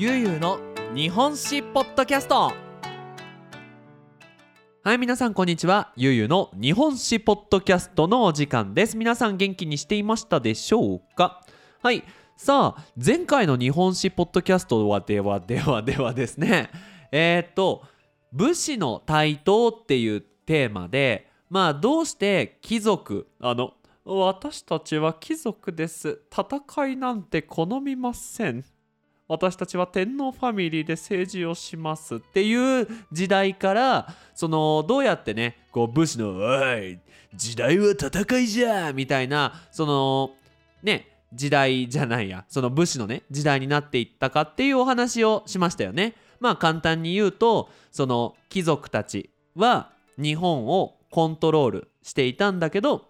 ゆうゆうの日本史ポッドキャスト。はい皆さんこんにちは。ゆうゆうの日本史ポッドキャストのお時間です。皆さん元気にしていましたでしょうか？はい。さあ前回の日本史ポッドキャストはではではではですね。えー、っと武士の台頭っていうテーマでまあどうして貴族あの私たちは貴族です。戦いなんて好みません。私たちは天皇ファミリーで政治をしますっていう時代からそのどうやってねこう武士の「おい時代は戦いじゃ!」みたいなそのね時代じゃないやその武士のね時代になっていったかっていうお話をしましたよね。まあ簡単に言うとその貴族たちは日本をコントロールしていたんだけど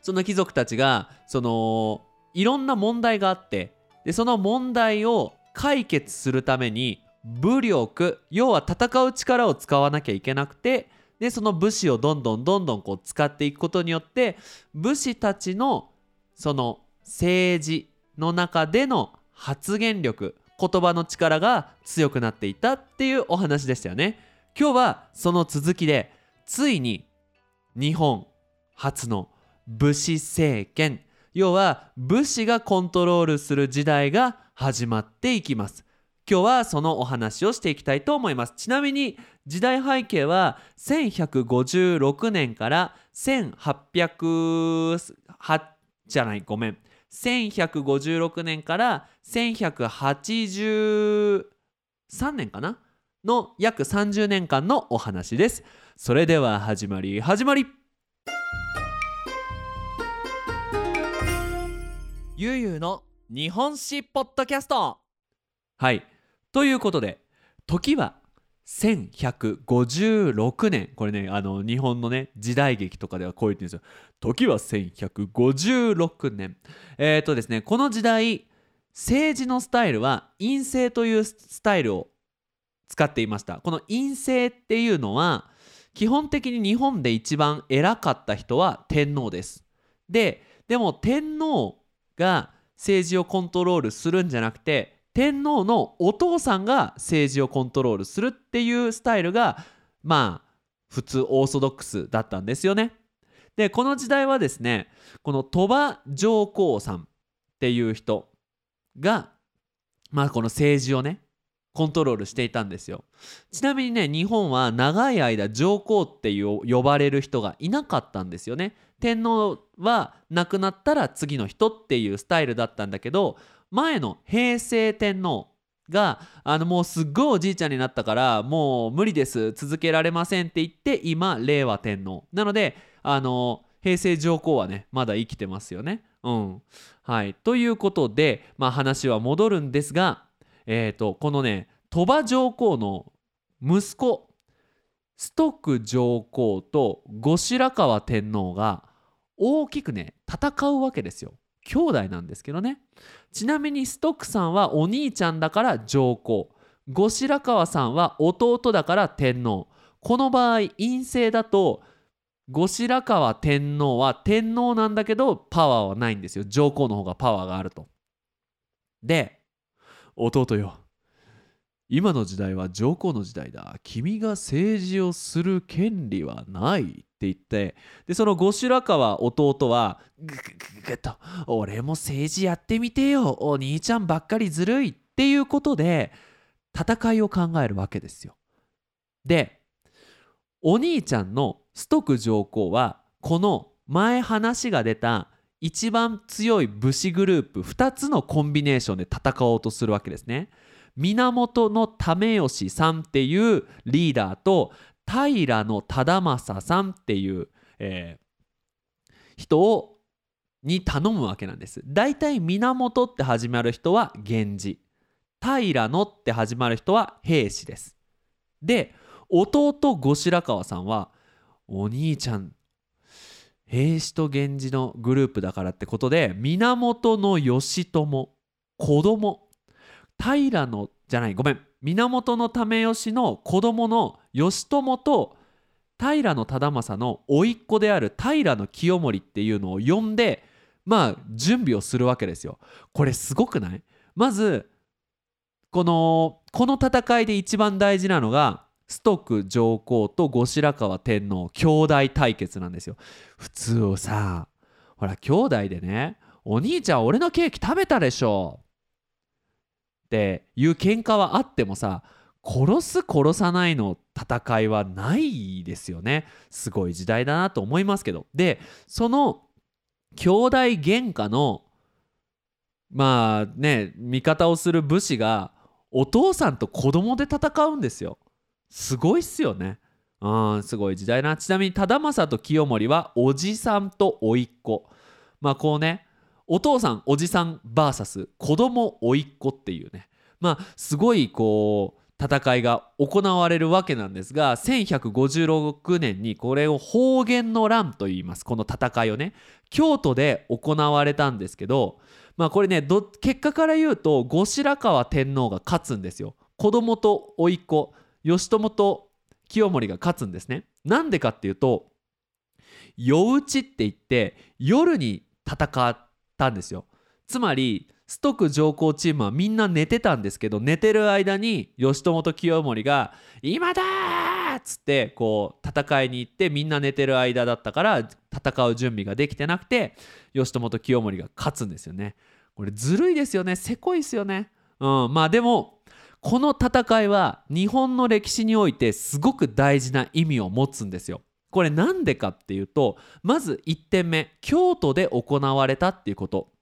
その貴族たちがそのいろんな問題があってでその問題を解決するために武力要は戦う力を使わなきゃいけなくてでその武士をどんどんどんどんこう使っていくことによって武士たちのその政治の中での発言力言葉の力が強くなっていたっていうお話でしたよね。今日はその続きでついに日本初の武士政権要は武士がコントロールする時代が始まっていきます。今日はそのお話をしていきたいと思います。ちなみに時代背景は1156年から1800じゃないごめん。1156年から1183年かな？の約30年間のお話です。それでは始まり始まり。ゆうゆうの日本史ポッドキャスト。はい。ということで時は1156年。これねあの日本のね時代劇とかではこう言ってるんですよ。時は1156年。えっ、ー、とですねこの時代政治のスタイルは陰性というスタイルを使っていました。この陰性っていうのは基本的に日本で一番偉かった人は天皇です。ででも天皇が政治をコントロールするんじゃなくて天皇のお父さんが政治をコントロールするっていうスタイルがまあ普通オーソドックスだったんですよね。でこの時代はですねこの鳥羽上皇さんっていう人がまあこの政治をねコントロールしていたんですよ。ちなみにね日本は長い間上皇っていう呼ばれる人がいなかったんですよね。天皇は亡くなったら次の人っていうスタイルだったんだけど前の平成天皇があのもうすっごいおじいちゃんになったからもう無理です続けられませんって言って今令和天皇。なのであの平成上皇はねまだ生きてますよね。うん。はい、ということで、まあ、話は戻るんですがえーと、このね鳥羽上皇の息子崇徳上皇と後白河天皇が大きくね戦うわけですよ。兄弟なんですけどね。ちなみに崇徳さんはお兄ちゃんだから上皇。後白河さんは弟だから天皇。この場合陰性だと後白河天皇は天皇なんだけどパワーはないんですよ。上皇の方がパワーがあると。で弟よ。今の時代は上皇の時代だ。君が政治をする権利はないって言って。でその後白河弟はググググと俺も政治やってみてよ。お兄ちゃんばっかりずるいっていうことで戦いを考えるわけですよ。でお兄ちゃんの崇徳上皇はこの前話が出た一番強い武士グループ2つのコンビネーションで戦おうとするわけですね。源為義さんっていうリーダーと平忠正さんっていう、えー、人をに頼むわけなんです。だいたい源って始まる人は源氏平野って始まる人は平氏です。で弟後白河さんはお兄ちゃん平氏と源氏のグループだからってことで源義朝子供。平のじゃないごめん。源為義の子供の義朝と平忠正の甥っ子である平清盛っていうのを呼んでまあ準備をするわけですよ。これすごくない？まずこのこの戦いで一番大事なのが崇徳上皇と後白河天皇兄弟対決なんですよ。普通をさほら兄弟でねお兄ちゃん俺のケーキ食べたでしょ。っていう喧嘩はあってもさ殺す殺さないの戦いはないですよね。すごい時代だなと思いますけど。でその兄弟喧嘩のまあね味方をする武士がお父さんと子供で戦うんですよ。すごいっすよね。うんすごい時代な。ちなみに忠政と清盛はおじさんと甥っ子。まあこうねお父さんおじさん VS 子供甥っ子っていうね。まあすごいこう戦いが行われるわけなんですが1156年にこれを方言の乱と言います。この戦いをね京都で行われたんですけどまあこれね結果から言うと後白河天皇が勝つんですよ。子供と甥っ子。義朝と清盛が勝つんですねなんでかっていうと夜討ちって言って夜に戦ったんですよつまりストック上皇チームはみんな寝てたんですけど寝てる間に義朝と清盛が「今だ!」っつってこう戦いに行ってみんな寝てる間だったから戦う準備ができてなくて義朝と清盛が勝つんですよね。これずるいですよねせこいですよね。うん、まあでもこの戦いは日本の歴史においてすごく大事な意味を持つんですよ。これなんでかっていうとまず1点目京都で行われたっていうこと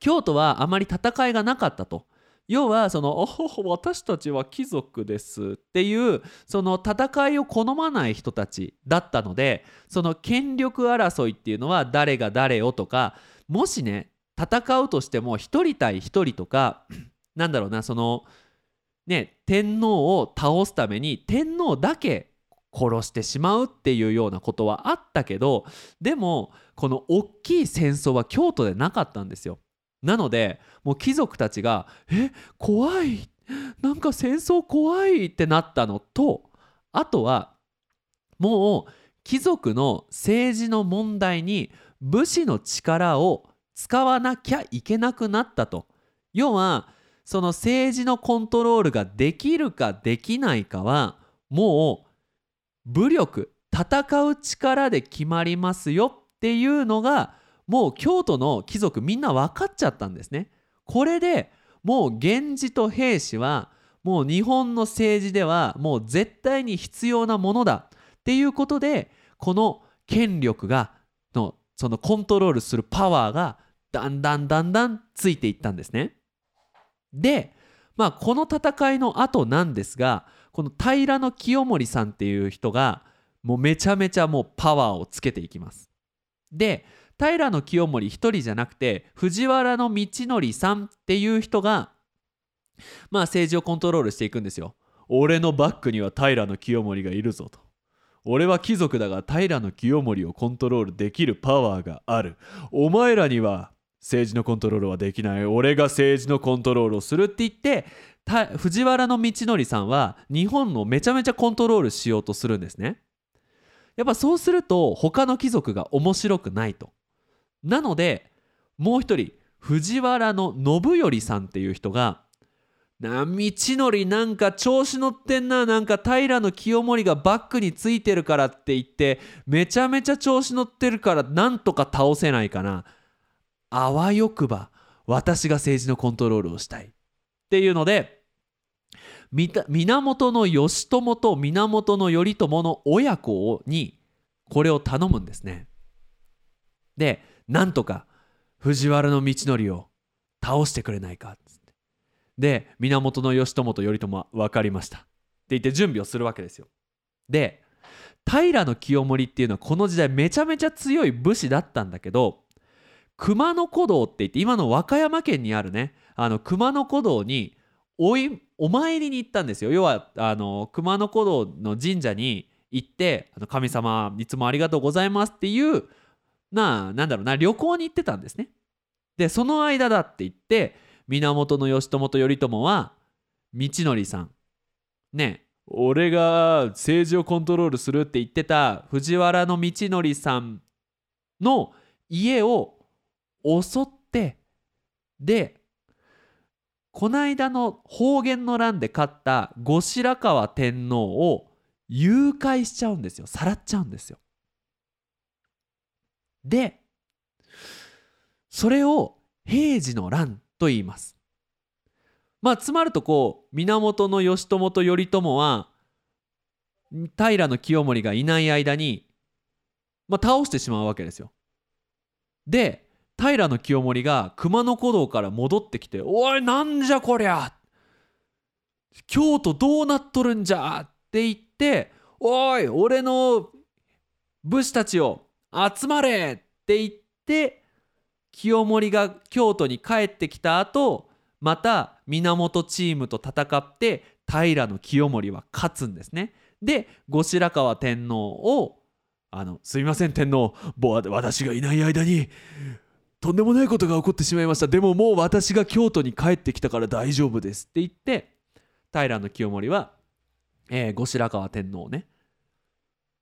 京都はあまり戦いがなかったと。要はその 「私たちは貴族です」っていうその戦いを好まない人たちだったのでその権力争いっていうのは誰が誰をとかもしね戦うとしても1人対1人とかなんだろうなそのね天皇を倒すために天皇だけ殺してしまうっていうようなことはあったけどでもこの大きい戦争は京都でなかったんですよ。なのでもう貴族たちが「え怖いなんか戦争怖い」ってなったのとあとはもう貴族の政治の問題に武士の力を使わなきゃいけなくなったと要はその政治のコントロールができるかできないかはもう武力戦う力で決まりますよっていうのがもう京都の貴族みんな分かっちゃったんですね。これでもう源氏と平氏はもう日本の政治ではもう絶対に必要なものだっていうことでこの権力がのそのコントロールするパワーがだんだんだんだんついていったんですね。でまあこの戦いの後なんですがこの平清盛さんっていう人がもうめちゃめちゃもうパワーをつけていきます。で平清盛一人じゃなくて藤原道則さんっていう人がまあ政治をコントロールしていくんですよ。俺のバックには平清盛がいるぞと。俺は貴族だが平清盛をコントロールできるパワーがある。お前らには政治のコントロールはできない。俺が政治のコントロールをするって言って藤原道則さんは日本のめちゃめちゃコントロールしようとするんですね。やっぱそうすると他の貴族が面白くないと。なのでもう一人藤原の信頼さんっていう人が「な道則なんか調子乗ってんななんか平清盛がバックについてるからって言ってめちゃめちゃ調子乗ってるからなんとか倒せないかなあわよくば私が政治のコントロールをしたい」っていうので源義朝と源頼朝の親子にこれを頼むんですね。でなんとか藤原道則を倒してくれないか。っつってで源義朝と頼朝は分かりました。って言って準備をするわけですよ。で平清盛っていうのはこの時代めちゃめちゃ強い武士だったんだけど熊野古道って言って今の和歌山県にあるねあの熊野古道においお参りに行ったんですよ要はあの熊野古道の神社に行って「神様いつもありがとうございます」っていうななんだろうな旅行に行ってたんですね。でその間だって言って源義朝と頼朝は道則さんね俺が政治をコントロールするって言ってた藤原道則さんの家を襲ってでこの間の方言の乱で勝った後白河天皇を誘拐しちゃうんですよ。さらっちゃうんですよ。でそれを平治の乱と言います。まあつまるとこう源義朝と頼朝は平清盛がいない間に、まあ、倒してしまうわけですよ。で平清盛が熊野古道から戻ってきて「おいなんじゃこりゃ!」京都どうなっとるんじゃって言って「おい俺の武士たちを集まれ!」って言って清盛が京都に帰ってきた後また源チームと戦って平清盛は勝つんですね。で後白河天皇をあの「すみません天皇私がいない間にとんでもないことが起こってしまいました。でももう私が京都に帰ってきたから大丈夫です」って言って平清盛は、えー、後白河天皇をね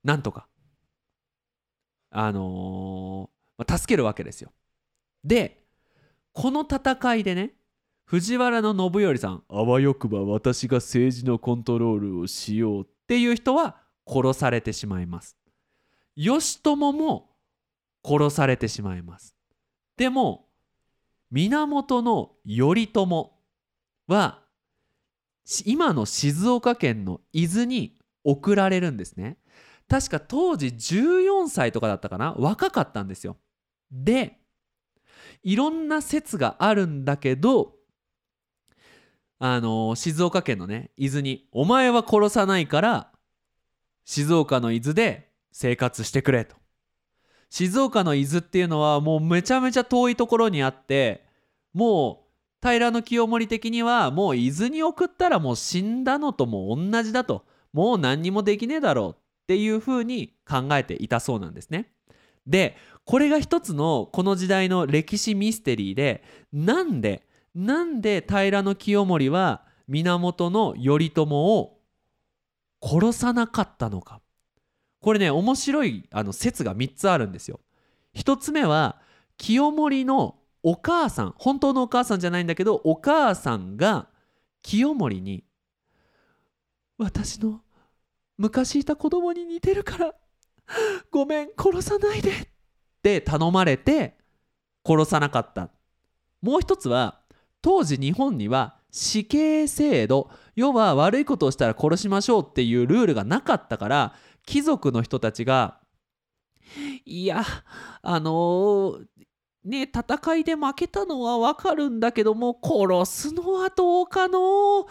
なんとかあのー、まあ、助けるわけですよ。でこの戦いでね藤原の信頼さんあわよくば私が政治のコントロールをしようっていう人は殺されてしまいます。義朝も殺されてしまいます。でも源頼朝は今の静岡県の伊豆に送られるんですね。確か当時14歳とかだったかな。若かったんですよ。でいろんな説があるんだけどあの静岡県のね伊豆に「お前は殺さないから静岡の伊豆で生活してくれ」と。静岡の伊豆っていうのはもうめちゃめちゃ遠いところにあってもう平清盛的にはもう伊豆に送ったらもう死んだのとも同じだともう何にもできねえだろうっていうふうに考えていたそうなんですね。でこれが一つのこの時代の歴史ミステリーでなんでなんで平清盛は源頼朝を殺さなかったのかこれね面白いあの説が3つあるんですよ。1つ目は清盛のお母さん本当のお母さんじゃないんだけどお母さんが清盛に「私の昔いた子供に似てるからごめん殺さないで」って頼まれて殺さなかったもう一つは当時日本には死刑制度要は悪いことをしたら殺しましょうっていうルールがなかったから貴族の人たちがいやあのー、ね戦いで負けたのはわかるんだけども殺すのはどうかの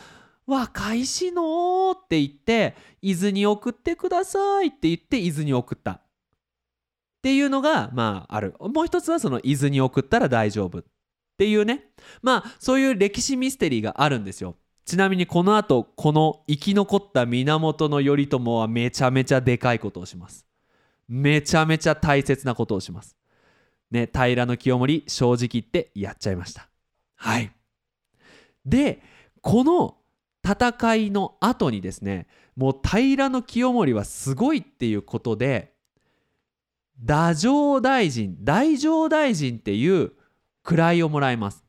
若いしのって言って伊豆に送ってくださいって言って伊豆に送った。っていうのがまあある。もう一つはその伊豆に送ったら大丈夫っていうね。まあそういう歴史ミステリーがあるんですよ。ちなみにこのあとこの生き残った源頼朝はめちゃめちゃでかいことをします。めちゃめちゃ大切なことをします。ね平清盛正直言ってやっちゃいました。はい。でこの戦いの後にですねもう平清盛はすごいっていうことで太政大臣大乗大臣っていう位をもらいます。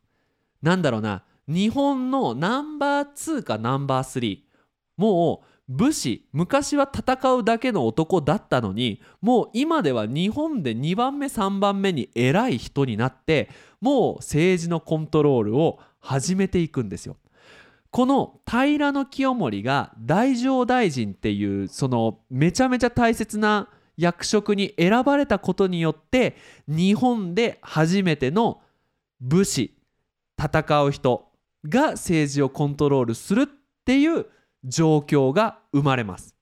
なんだろうな日本のナンバー2かナンバー3もう武士昔は戦うだけの男だったのにもう今では日本で2番目3番目に偉い人になってもう政治のコントロールを始めていくんですよ。この平清盛が大乗大臣っていうそのめちゃめちゃ大切な役職に選ばれたことによって日本で初めての武士戦う人が政治をコントロールするっていう状況が生まれます。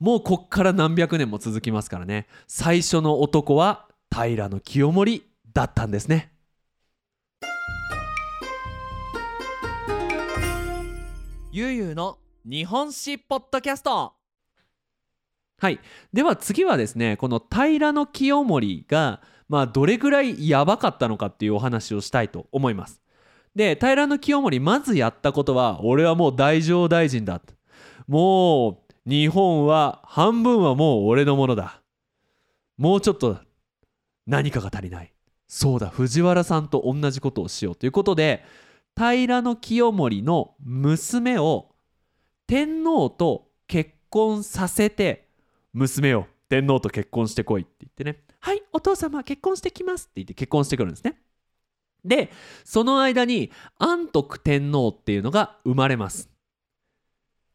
もうこっから何百年も続きますからね。最初の男は平清盛だったんですね。ゆうゆうの日本史ポッドキャスト。はい。では次はですねこの平清盛がまあどれぐらいやばかったのかっていうお話をしたいと思いますで平清盛まずやったことは俺はもう大乗大臣だ。もう日本は半分はもう俺のものだ。もうちょっと何かが足りない。そうだ藤原さんと同じことをしようということで平清盛の娘を天皇と結婚させて娘を天皇と結婚してこいって言ってね。はいお父様結婚してきますって言って結婚してくるんですね。でその間に安徳天皇っていうのが生まれます。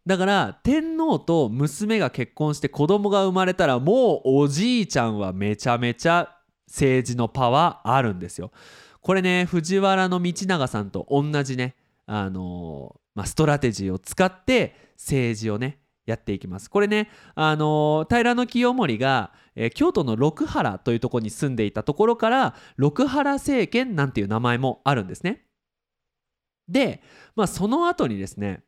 だから天皇と娘が結婚して子供が生まれたらもうおじいちゃんはめちゃめちゃ政治のパワーあるんですよ。これね藤原道長さんと同じねあのー、まあ、ストラテジーを使って政治をねやっていきます。これね、あの、平清盛が、えー、京都の六原というところに住んでいたところから六原政権なんていう名前もあるんですね。で、まあ、その後にですね、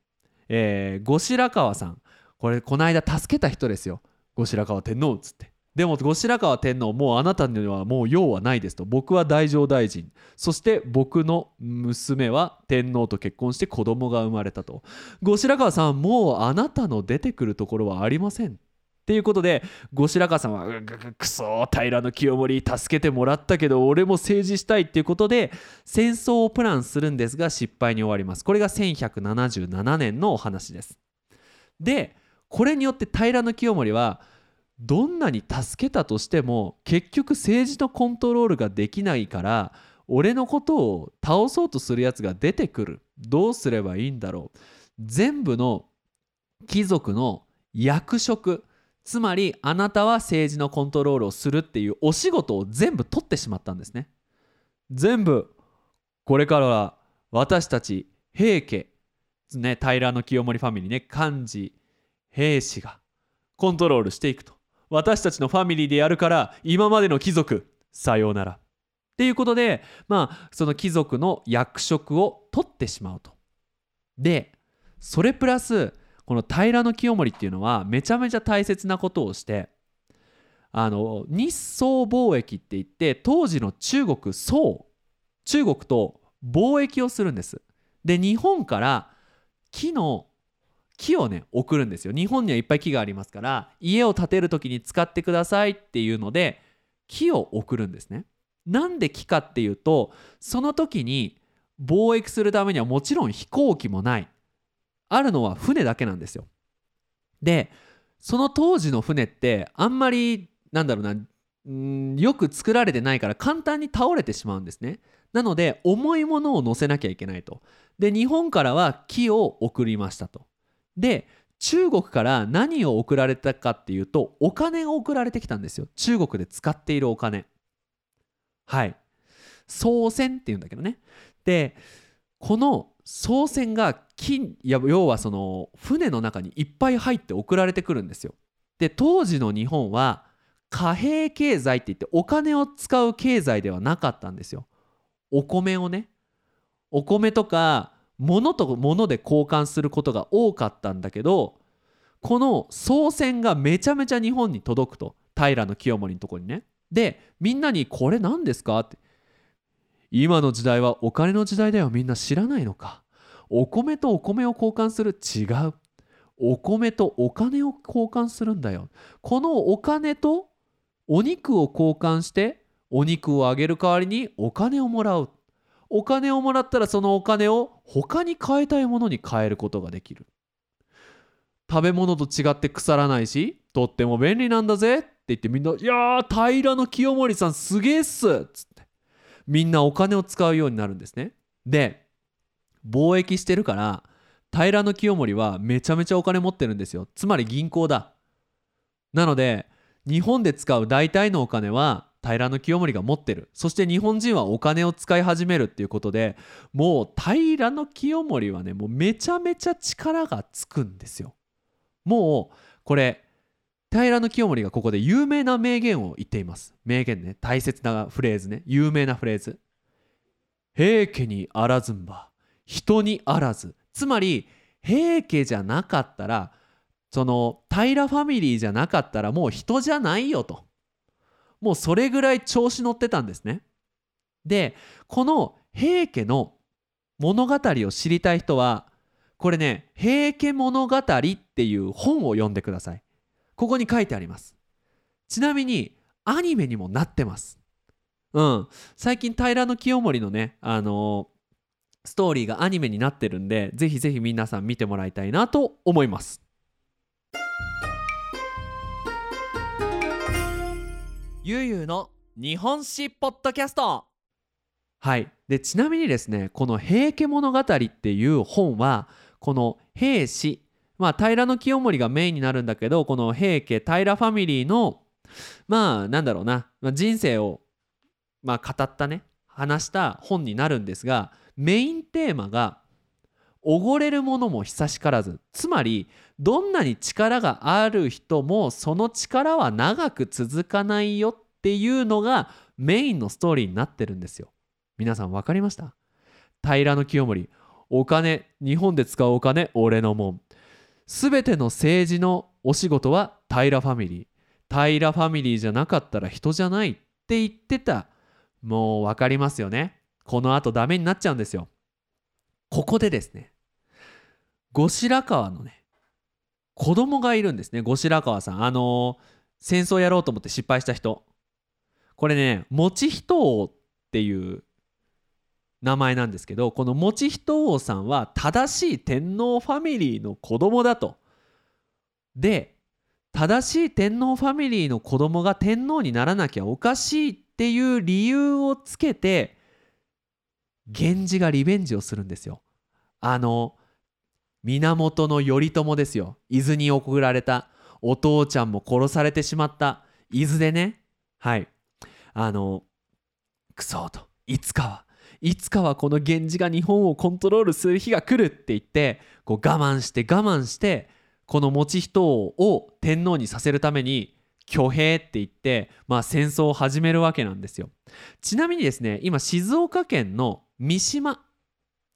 えー、後白河さん。これこの間助けた人ですよ。後白河天皇っつって。でも後白河天皇もうあなたにはもう用はないですと。僕は大乗大臣。そして僕の娘は天皇と結婚して子供が生まれたと。後白河さんもうあなたの出てくるところはありません。っていうことで後白河さんは「くそ平清盛助けてもらったけど俺も政治したい」っていうことで戦争をプランするんですが失敗に終わります。これが1177年のお話です。でこれによって平清盛はどんなに助けたとしても結局政治のコントロールができないから俺のことを倒そうとするやつが出てくる。どうすればいいんだろう。全部の貴族の役職。つまりあなたは政治のコントロールをするっていうお仕事を全部取ってしまったんですね。全部これからは私たち平家。ね平清盛ファミリーね幹事兵士がコントロールしていくと。私たちのファミリーでやるから今までの貴族さようなら。っていうことでまあその貴族の役職を取ってしまうと。でそれプラスこの平清盛っていうのはめちゃめちゃ大切なことをしてあの日宋貿易って言って当時の中国宋。中国と貿易をするんです。で日本から木の木をね送るんですよ。日本にはいっぱい木がありますから家を建てる時に使ってくださいっていうので木を送るんですね。なんで木かっていうとその時に貿易するためにはもちろん飛行機もない。あるのは船だけなんですよ。でその当時の船ってあんまりなんだろうなんよく作られてないから簡単に倒れてしまうんですね。なので重いものを乗せなきゃいけないと。で日本からは木を送りましたと。で中国から何を送られたかっていうとお金が送られてきたんですよ。中国で使っているお金。はい。宋銭っていうんだけどね。でこの宋銭が金や要はその船の中にいっぱい入って送られてくるんですよ。で当時の日本は貨幣経済って言ってお金を使う経済ではなかったんですよ。お米をね。お米とか物と物で交換することが多かったんだけどこの宋銭がめちゃめちゃ日本に届くと平清盛のとこにね。でみんなに「これ何ですか?」って「今の時代はお金の時代だよ。みんな知らないのか」お米とお米を交換する。違う。お米とお金を交換するんだよ。このお金とお肉を交換してお肉をあげる代わりにお金をもらう。お金をもらったらそのお金を他に変えたいものに変えることができる。食べ物と違って腐らないしとっても便利なんだぜって言ってみんな「いやー平清盛さんすげえっす」っつって。みんなお金を使うようになるんですね。で貿易してるから平清盛はめちゃめちゃお金持ってるんですよ。つまり銀行だ。なので日本で使う大体のお金は平清盛が持ってる。そして日本人はお金を使い始めるっていうことでもう平清盛はねもうめちゃめちゃ力がつくんですよ。もうこれ平清盛がここで有名な名言を言っています。名言ね。大切なフレーズね。有名なフレーズ。平家にあらずんば。人にあらず。つまり平家じゃなかったらその平ファミリーじゃなかったらもう人じゃないよと。もうそれぐらい調子乗ってたんですね。でこの平家の物語を知りたい人はこれね「平家物語」っていう本を読んでください。ここに書いてあります。ちなみにアニメにもなってます。うん。最近平清盛のね、あのストーリーがアニメになってるんでぜひぜひ皆さん見てもらいたいなと思いますゆうゆうの日本史ポッドキャスト。はい。でちなみにですねこの「平家物語」っていう本はこの平氏まあ平清盛がメインになるんだけどこの平家平ファミリーのまあなんだろうな、まあ、人生をまあ語ったね話した本になるんですがメインテーマが「おごれるものも久しからず」つまりどんなに力がある人もその力は長く続かないよっていうのがメインのストーリーになってるんですよ。皆さん分かりました？平清盛。お金日本で使うお金俺のもん。全ての政治のお仕事は平ファミリー。平ファミリーじゃなかったら人じゃないって言ってた。もう分かりますよね。このあとダメになっちゃうんですよ。ここでですね後白河のね子供がいるんですね後白河さんあのー戦争やろうと思って失敗した人これね以仁王っていう名前なんですけどこの以仁王さんは正しい天皇ファミリーの子供だと。で正しい天皇ファミリーの子供が天皇にならなきゃおかしいっていう理由をつけて源氏がリベンジをするんですよ。あの源頼朝ですよ。伊豆に送られた。お父ちゃんも殺されてしまった。伊豆でね。はい。あのクソと。いつかは。いつかはこの源氏が日本をコントロールする日が来るって言ってこう我慢して我慢してこの以仁王を天皇にさせるために挙兵って言って、まあ、戦争を始めるわけなんですよ。ちなみにですね今静岡県の三島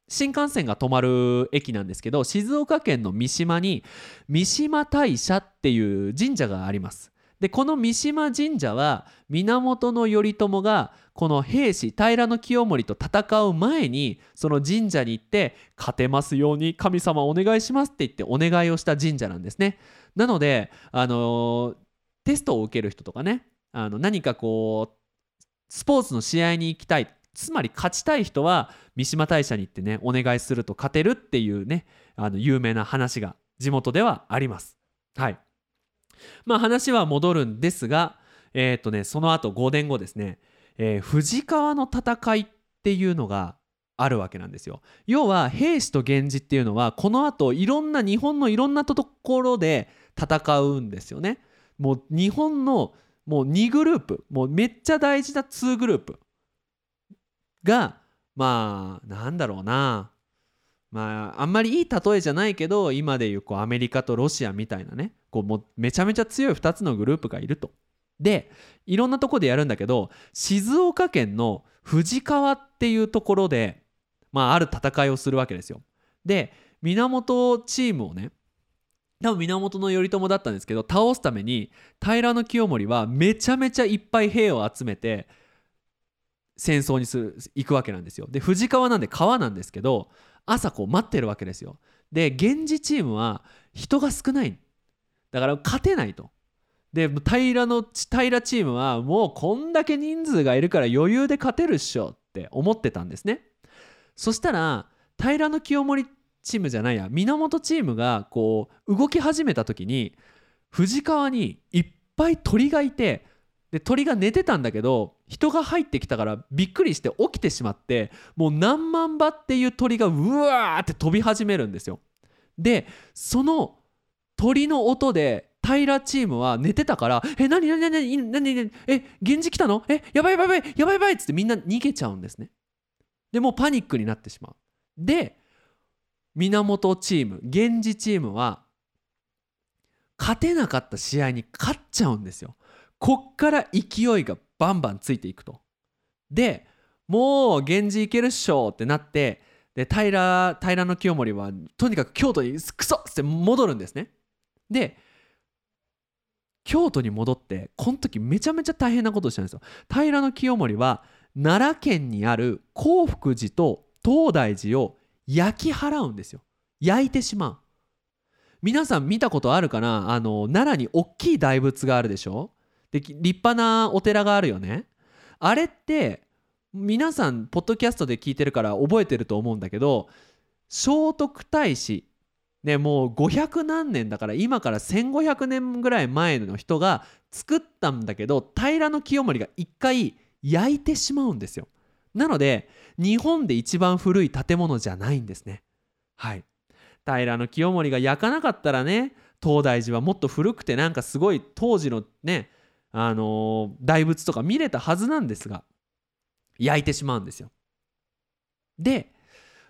新幹線が止まる駅なんですけど静岡県の三島に三島大社っていう神社があります。でこの三島神社は源頼朝がこの兵士平清盛と戦う前にその神社に行って勝てますように神様お願いしますって言ってお願いをした神社なんですね。なのであのテストを受ける人とかねあの何かこうスポーツの試合に行きたいつまり勝ちたい人は三島大社に行ってねお願いすると勝てるっていうねあの有名な話が地元ではあります。はいまあ話は戻るんですがえっ、とねその後5年後ですね、えー富士川の戦いっていうのがあるわけなんですよ。要は兵士と源氏っていうのはこの後いろんな日本のいろんなところで戦うんですよね。もう日本のもう2グループもうめっちゃ大事な2グループがまあなんだろうなまああんまりいい例えじゃないけど今でいうこうアメリカとロシアみたいなねこうもうめちゃめちゃ強い2つのグループがいると。でいろんなとこでやるんだけど静岡県の富士川っていうところで、まあ、ある戦いをするわけですよ。で源チームをね多分源頼朝だったんですけど倒すために平清盛はめちゃめちゃいっぱい兵を集めて戦争にする行くわけなんですよ。で富士川なんで川なんですけど朝こう待ってるわけですよ。で源氏チームは人が少ないだから勝てないと。で平の平チームはもうこんだけ人数がいるから余裕で勝てるっしょって思ってたんですね。そしたら平の清盛チームじゃないや源チームがこう動き始めた時に富士川にいっぱい鳥がいてで鳥が寝てたんだけど人が入ってきたからびっくりして起きてしまってもう何万羽っていう鳥がうわーって飛び始めるんですよ。でその鳥の音で平チームは寝てたから「え何何何何何何え源氏来たの？えやばいやばいやばいやばいやばい」っつってみんな逃げちゃうんですね。でもうパニックになってしまう。で源チーム源氏チームは勝てなかった試合に勝っちゃうんですよ。こっから勢いがバンバンついていくと。でもう源氏いけるっしょってなってで平平の清盛はとにかく京都にクソっって戻るんですね。で京都に戻ってこの時めちゃめちゃ大変なことをしたんですよ。平の清盛は奈良県にある興福寺と東大寺を焼き払うんですよ焼いてしまう皆さん見たことあるかな？あの奈良に大きい大仏があるでしょ？で立派なお寺があるよね。あれって皆さんポッドキャストで聞いてるから覚えてると思うんだけど聖徳太子ねもう500何年だから今から1500年ぐらい前の人が作ったんだけど平清盛が一回焼いてしまうんですよ。なので日本で一番古い建物じゃないんですね。はい。平清盛が焼かなかったらね東大寺はもっと古くてなんかすごい当時のねあの大仏とか見れたはずなんですが焼いてしまうんですよ。で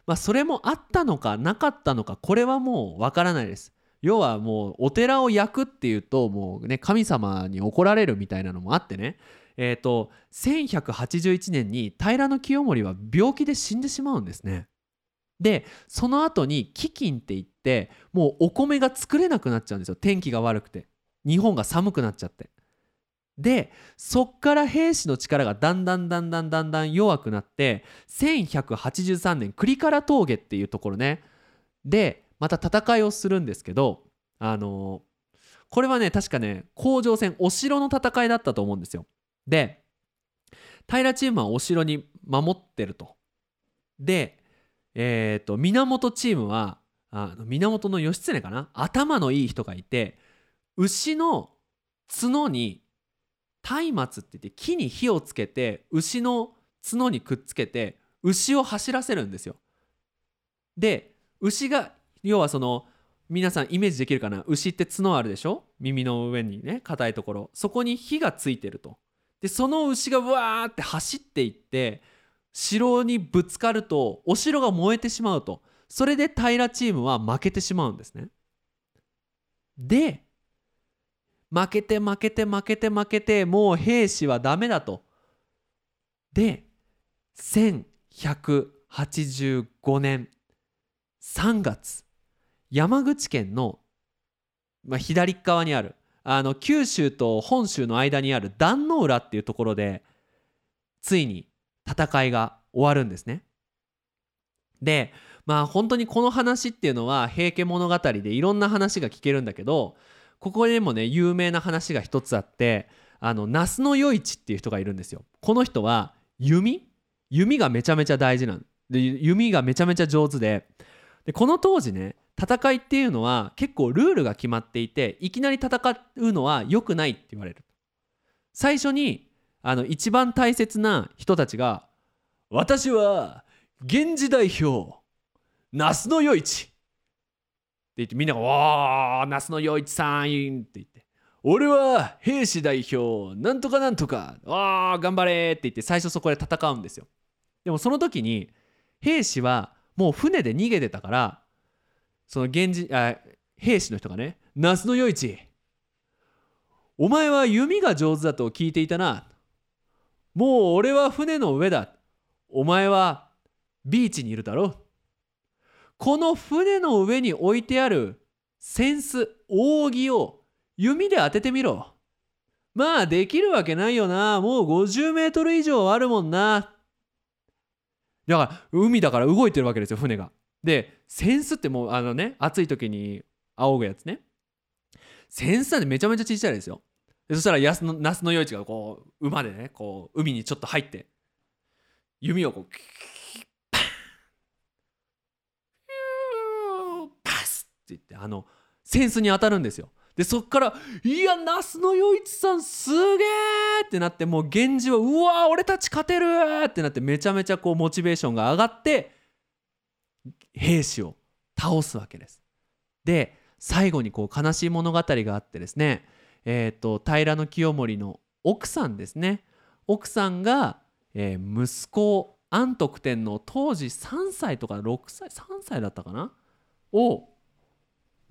まあそれもあったのかなかったのかこれはもうわからないです。要はもうお寺を焼くっていうともうね神様に怒られるみたいなのもあってね。えっ、と1181年に平清盛は病気で死んでしまうんですね。でその後に飢饉って言ってもうお米が作れなくなっちゃうんですよ。天気が悪くて。日本が寒くなっちゃって。でそっから兵士の力がだんだんだんだんだんだん弱くなって1183年栗から峠っていうところね。でまた戦いをするんですけどあのこれはね確かね甲状戦お城の戦いだったと思うんですよ。で平チームはお城に守ってると。でえっ、と源チームはあの源義経かな？頭のいい人がいて牛の角に松明って言って木に火をつけて牛の角にくっつけて牛を走らせるんですよ。で牛が要はその皆さんイメージできるかな？牛って角あるでしょ？耳の上にね硬いところそこに火がついてると。でその牛がわーって走っていって城にぶつかるとお城が燃えてしまうとそれで平チームは負けてしまうんですね。で負けて負けて負けて負けてもう兵士はダメだと。で1185年3月山口県の、まあ、左側にあるあの九州と本州の間にある壇ノ浦っていうところでついに戦いが終わるんですね。でまあ本当にこの話っていうのは「平家物語」でいろんな話が聞けるんだけどここでもね有名な話が一つあってあの那須与一っていう人がいるんですよ。この人は弓？弓がめちゃめちゃ大事なん。で弓がめちゃめちゃ上手で。でこの当時ね戦いっていうのは結構ルールが決まっていていきなり戦うのは良くないって言われる。最初にあの一番大切な人たちが「私は源氏代表那須与一」言ってみんなが「わー那須与一さん」って言って「俺は兵士代表なんとかなんとかわー頑張れ」って言って最初そこで戦うんですよ。でもその時に兵士はもう船で逃げてたからその源氏あ兵士の人がね「那須与一お前は弓が上手だと聞いていたな。もう俺は船の上だ。お前はビーチにいるだろ。この船の上に置いてある扇子扇を弓で当ててみろ。まあできるわけないよな。もう50メートル以上あるもんな。だから海だから動いてるわけですよ船が。で扇子ってもうあのね暑い時に仰ぐやつね。扇子なんてめちゃめちゃ小さいですよ。そしたら那須の余一がこう馬でねこう海にちょっと入って弓をこうキュッパンパスって言ってあの扇子に当たるんですよでそっから「いや那須の余一さんすげえ!」ってなってもう源氏は「うわ俺たち勝てる!」ってなってめちゃめちゃこうモチベーションが上がって兵士を倒すわけです。で最後にこう悲しい物語があってですねえー、と平清盛の奥さんですね奥さんが、えー息子安徳天皇当時3歳とか6歳3歳だったかな？を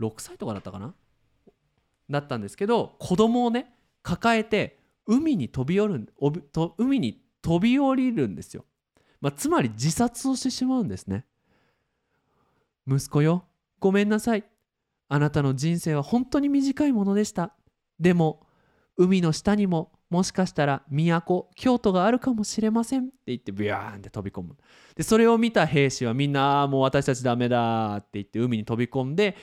6歳とかだったかな？だったんですけど子供をね抱えて海に飛び降る海に飛び降りるんですよ、まあ、つまり自殺をしてしまうんですね。息子よごめんなさい。あなたの人生は本当に短いものでした。でも海の下にももしかしたら都京都があるかもしれません。って言ってビューンって飛び込む。でそれを見た兵士はみんなあーもう私たちダメだって言って海に飛び込んで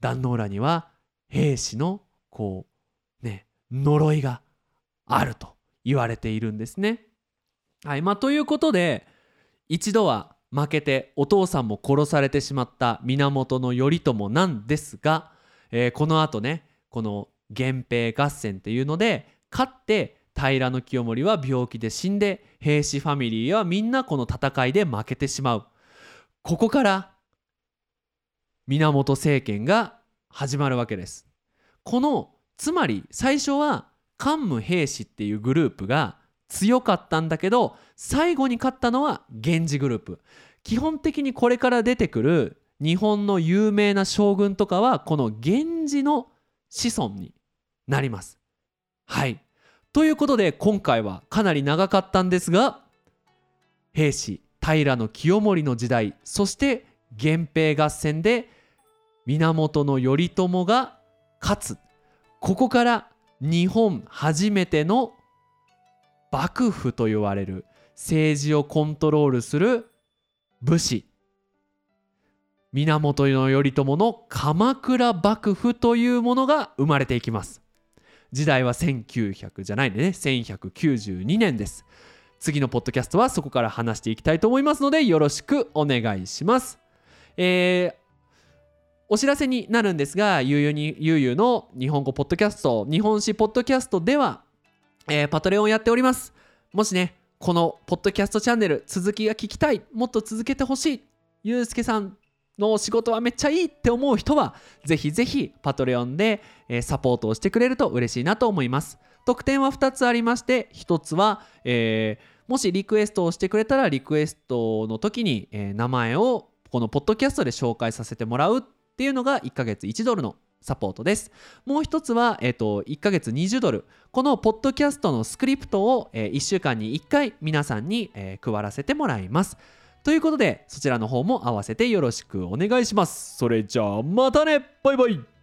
壇ノ浦には兵士のこうね呪いがあると言われているんですね。はいまあ、ということで一度は負けてお父さんも殺されてしまった源頼朝なんですが、えーこのあとねこの源平合戦っていうので勝って平清盛は病気で死んで平氏ファミリーはみんなこの戦いで負けてしまう。ここから源政権が始まるわけです。このつまり最初は桓武平氏っていうグループが強かったんだけど最後に勝ったのは源氏グループ。基本的にこれから出てくる日本の有名な将軍とかはこの源氏の子孫になります。はい。ということで今回はかなり長かったんですが平氏平清盛の時代そして源平合戦で源頼朝が勝つ。ここから日本初めての幕府と言われる政治をコントロールする武士。源頼朝の鎌倉幕府というものが生まれていきます。時代は1900じゃないね。1192年です。次のポッドキャストはそこから話していきたいと思いますのでよろしくお願いします。えーお知らせになるんですが、ゆうゆうにゆうゆうの日本語ポッドキャスト、日本史ポッドキャストでは、えーパトレオンやっております。もしね、このポッドキャストチャンネル、続きが聞きたい、もっと続けてほしい、ゆうすけさんの仕事はめっちゃいいって思う人は、ぜひぜひパトレオンで、えーサポートをしてくれると嬉しいなと思います。特典は2つありまして、1つは、えーもしリクエストをしてくれたら、リクエストの時に、えー名前をこのポッドキャストで紹介させてもらうっていうのが1ヶ月1ドルのサポートです。もう一つは、えっと1ヶ月20ドル。このポッドキャストのスクリプトを、え1週間に1回皆さんに、えー配らせてもらいます。ということでそちらの方も合わせてよろしくお願いします。それじゃあまたねバイバイ